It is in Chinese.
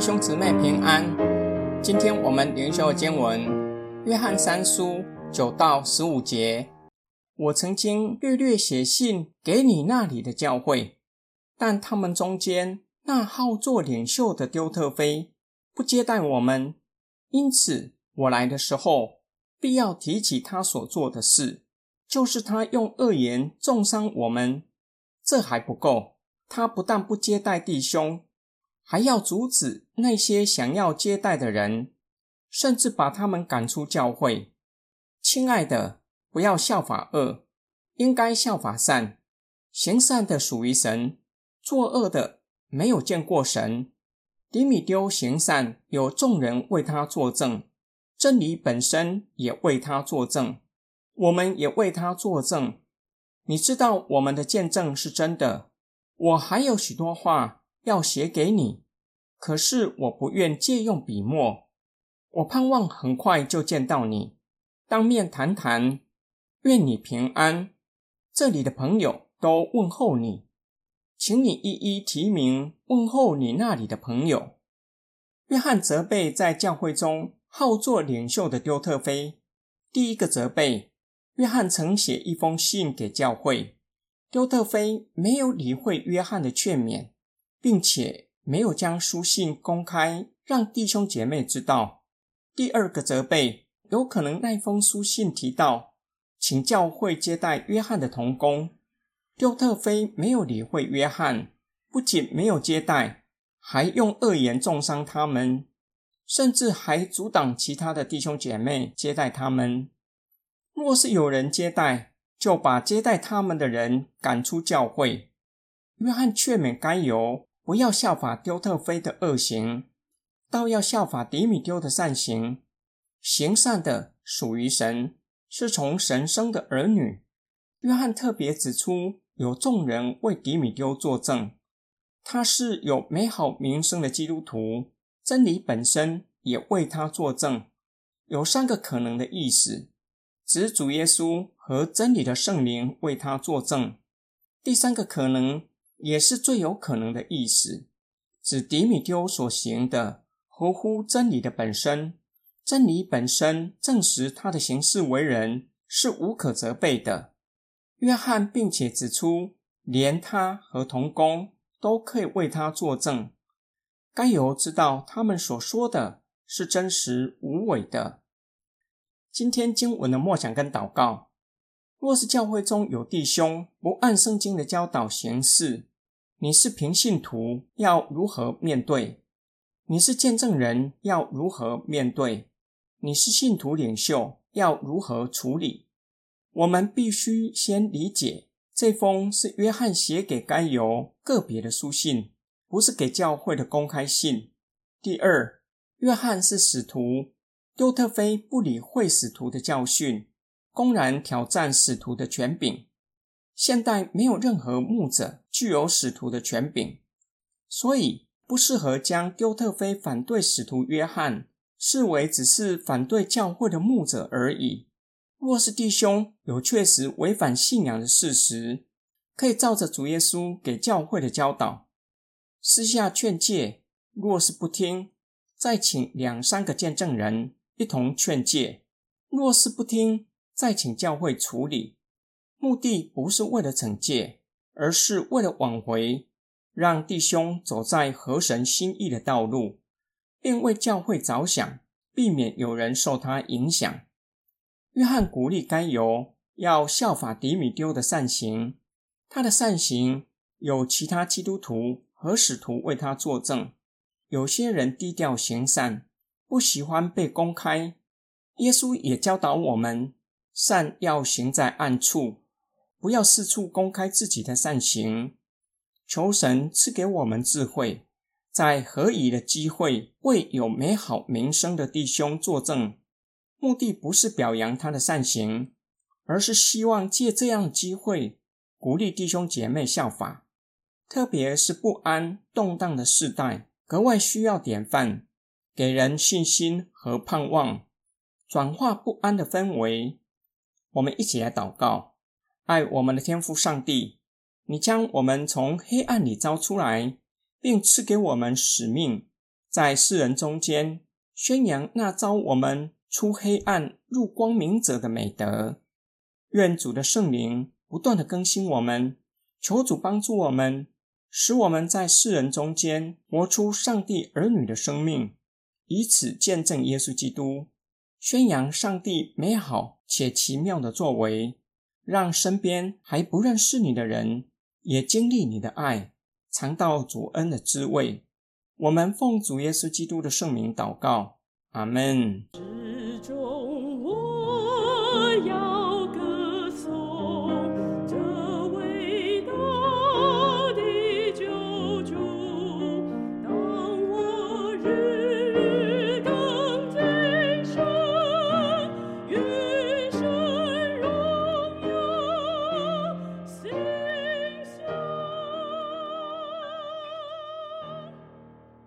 弟兄姊妹平安。今天我们灵修经文《约翰三书》九到十五节。我曾经略略写信给你那里的教会，但他们中间那好做领袖的丢特菲不接待我们，因此我来的时候必要提起他所做的事，就是他用恶言重伤我们。这还不够，他不但不接待弟兄。还要阻止那些想要接待的人，甚至把他们赶出教会。亲爱的，不要效法恶，应该效法善。行善的属于神，作恶的没有见过神。迪米丢行善，有众人为他作证，真理本身也为他作证，我们也为他作证。你知道我们的见证是真的。我还有许多话。要写给你，可是我不愿借用笔墨。我盼望很快就见到你，当面谈谈。愿你平安。这里的朋友都问候你，请你一一提名问候你那里的朋友。约翰责备在教会中好做领袖的丢特菲。第一个责备，约翰曾写一封信给教会，丢特菲没有理会约翰的劝勉。并且没有将书信公开，让弟兄姐妹知道。第二个责备，有可能那封书信提到，请教会接待约翰的童工。丢特菲没有理会约翰，不仅没有接待，还用恶言重伤他们，甚至还阻挡其他的弟兄姐妹接待他们。若是有人接待，就把接待他们的人赶出教会。约翰劝勉该由。不要效法丢特菲的恶行，倒要效法迪米丢的善行。行善的属于神，是从神生的儿女。约翰特别指出，有众人为迪米丢作证，他是有美好名声的基督徒，真理本身也为他作证。有三个可能的意思：指主耶稣和真理的圣灵为他作证。第三个可能。也是最有可能的意思，指迪米丢所行的合乎真理的本身，真理本身证实他的行事为人是无可责备的。约翰并且指出，连他和童工都可以为他作证。该由知道他们所说的是真实无伪的。今天经文的默想跟祷告，若是教会中有弟兄不按圣经的教导行事，你是平信徒，要如何面对？你是见证人，要如何面对？你是信徒领袖，要如何处理？我们必须先理解，这封是约翰写给该由个别的书信，不是给教会的公开信。第二，约翰是使徒，丢特菲不理会使徒的教训，公然挑战使徒的权柄。现代没有任何牧者具有使徒的权柄，所以不适合将丢特菲反对使徒约翰视为只是反对教会的牧者而已。若是弟兄有确实违反信仰的事实，可以照着主耶稣给教会的教导，私下劝诫；若是不听，再请两三个见证人一同劝诫；若是不听，再请教会处理。目的不是为了惩戒，而是为了挽回，让弟兄走在合神心意的道路，并为教会着想，避免有人受他影响。约翰鼓励该由要效法迪米丢的善行，他的善行有其他基督徒和使徒为他作证。有些人低调行善，不喜欢被公开。耶稣也教导我们，善要行在暗处。不要四处公开自己的善行，求神赐给我们智慧，在合宜的机会为有美好名声的弟兄作证。目的不是表扬他的善行，而是希望借这样的机会鼓励弟兄姐妹效法。特别是不安动荡的时代，格外需要典范，给人信心和盼望，转化不安的氛围。我们一起来祷告。爱我们的天父上帝，你将我们从黑暗里招出来，并赐给我们使命，在世人中间宣扬那招我们出黑暗入光明者的美德。愿主的圣灵不断的更新我们，求主帮助我们，使我们在世人中间活出上帝儿女的生命，以此见证耶稣基督，宣扬上帝美好且奇妙的作为，让身边还不认识你的人也经历你的爱，尝到主恩的滋味。我们奉主耶稣基督的圣名祷告，阿门。